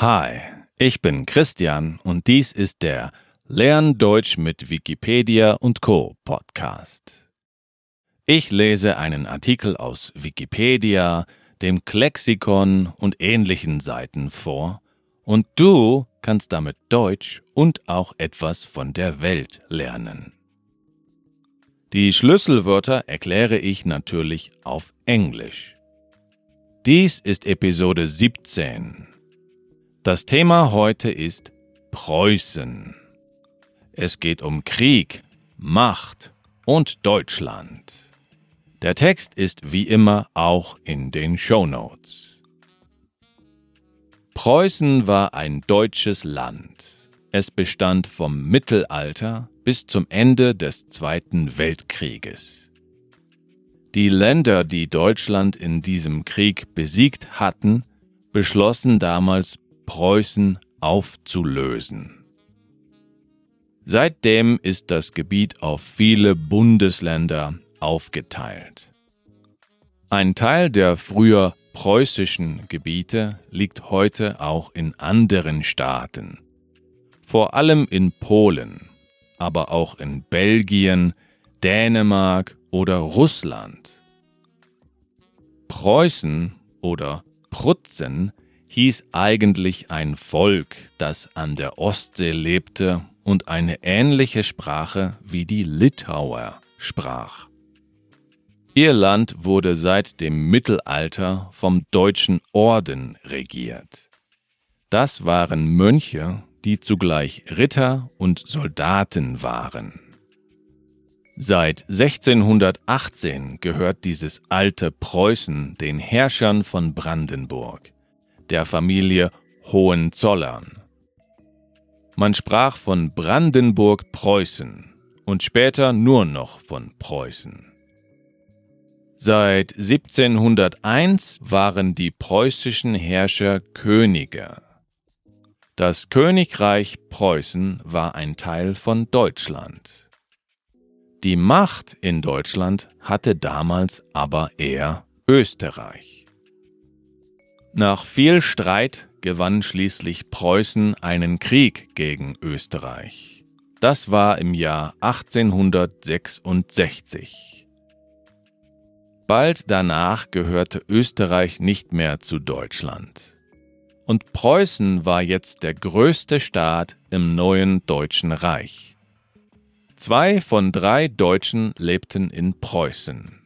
Hi, ich bin Christian und dies ist der Lern Deutsch mit Wikipedia und Co Podcast. Ich lese einen Artikel aus Wikipedia, dem Klexikon und ähnlichen Seiten vor und du kannst damit Deutsch und auch etwas von der Welt lernen. Die Schlüsselwörter erkläre ich natürlich auf Englisch. Dies ist Episode 17. Das Thema heute ist Preußen. Es geht um Krieg, Macht und Deutschland. Der Text ist wie immer auch in den Show Notes. Preußen war ein deutsches Land. Es bestand vom Mittelalter bis zum Ende des Zweiten Weltkrieges. Die Länder, die Deutschland in diesem Krieg besiegt hatten, beschlossen damals, Preußen aufzulösen. Seitdem ist das Gebiet auf viele Bundesländer aufgeteilt. Ein Teil der früher preußischen Gebiete liegt heute auch in anderen Staaten, vor allem in Polen, aber auch in Belgien, Dänemark oder Russland. Preußen oder Prutzen hieß eigentlich ein Volk, das an der Ostsee lebte und eine ähnliche Sprache wie die Litauer sprach. Ihr Land wurde seit dem Mittelalter vom Deutschen Orden regiert. Das waren Mönche, die zugleich Ritter und Soldaten waren. Seit 1618 gehört dieses alte Preußen den Herrschern von Brandenburg, der Familie Hohenzollern. Man sprach von Brandenburg-Preußen und später nur noch von Preußen. Seit 1701 waren die preußischen Herrscher Könige. Das Königreich Preußen war ein Teil von Deutschland. Die Macht in Deutschland hatte damals aber eher Österreich. Nach viel Streit gewann schließlich Preußen einen Krieg gegen Österreich. Das war im Jahr 1866. Bald danach gehörte Österreich nicht mehr zu Deutschland und Preußen war jetzt der größte Staat im neuen Deutschen Reich. Zwei von drei Deutschen lebten in Preußen.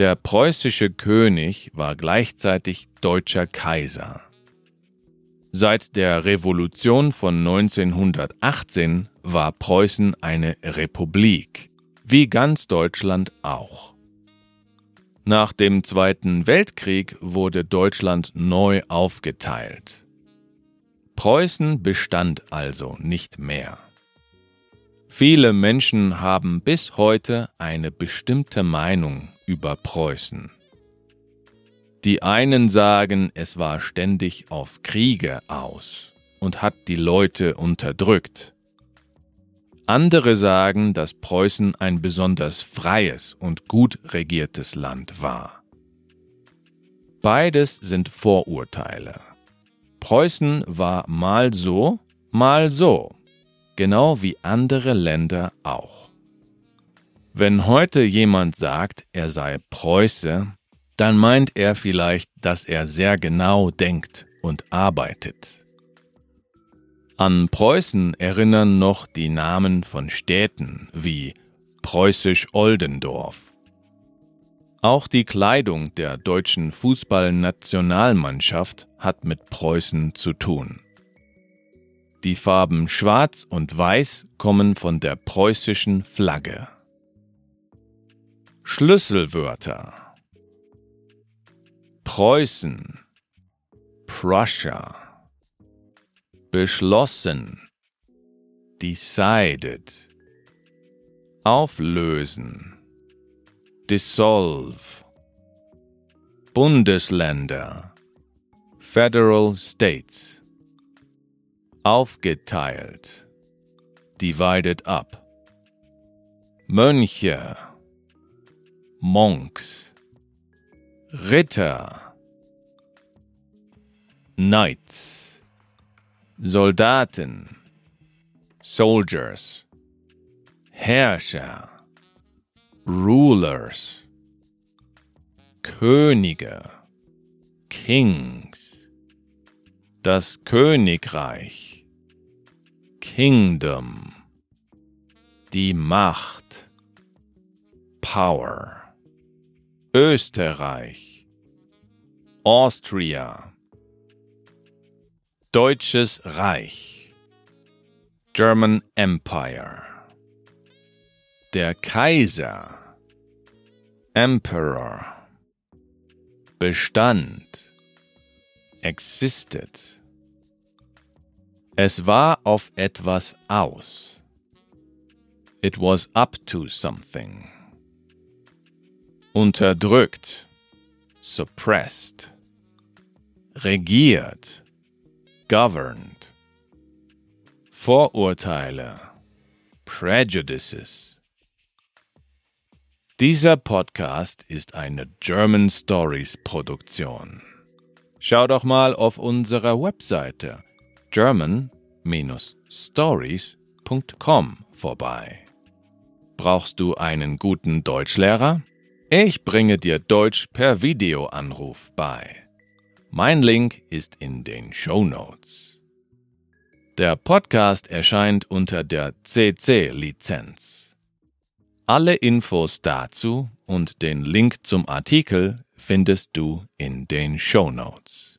Der preußische König war gleichzeitig deutscher Kaiser. Seit der Revolution von 1918 war Preußen eine Republik, wie ganz Deutschland auch. Nach dem Zweiten Weltkrieg wurde Deutschland neu aufgeteilt. Preußen bestand also nicht mehr. Viele Menschen haben bis heute eine bestimmte Meinung über Preußen. Die einen sagen, es war ständig auf Kriege aus und hat die Leute unterdrückt. Andere sagen, dass Preußen ein besonders freies und gut regiertes Land war. Beides sind Vorurteile. Preußen war mal so, mal so, genau wie andere Länder auch. Wenn heute jemand sagt, er sei Preuße, dann meint er vielleicht, dass er sehr genau denkt und arbeitet. An Preußen erinnern noch die Namen von Städten wie Preußisch Oldendorf. Auch die Kleidung der deutschen Fußballnationalmannschaft hat mit Preußen zu tun. Die Farben Schwarz und Weiß kommen von der preußischen Flagge. Schlüsselwörter. Preußen. Prussia. Beschlossen, decided, auflösen, dissolve, Bundesländer, Federal States, aufgeteilt, divided up, Mönche, Monks, Ritter, Knights, Soldaten, Soldiers, Herrscher, Rulers, Könige, Kings, das Königreich, Kingdom, die Macht, Power, Österreich, Austria, Deutsches Reich, German Empire, der Kaiser, Emperor, Bestand, existed. Es war auf etwas aus. It was up to something. Unterdrückt, suppressed. Regiert, governed. Vorurteile, prejudices. Dieser Podcast ist eine German Stories Produktion. Schau doch mal auf unserer Webseite german-stories.com vorbei. Brauchst du einen guten Deutschlehrer? Ich bringe dir Deutsch per Videoanruf bei. Mein Link ist in den Show Notes. Der Podcast erscheint unter der CC-Lizenz. Alle Infos dazu und den Link zum Artikel findest du in den Show Notes.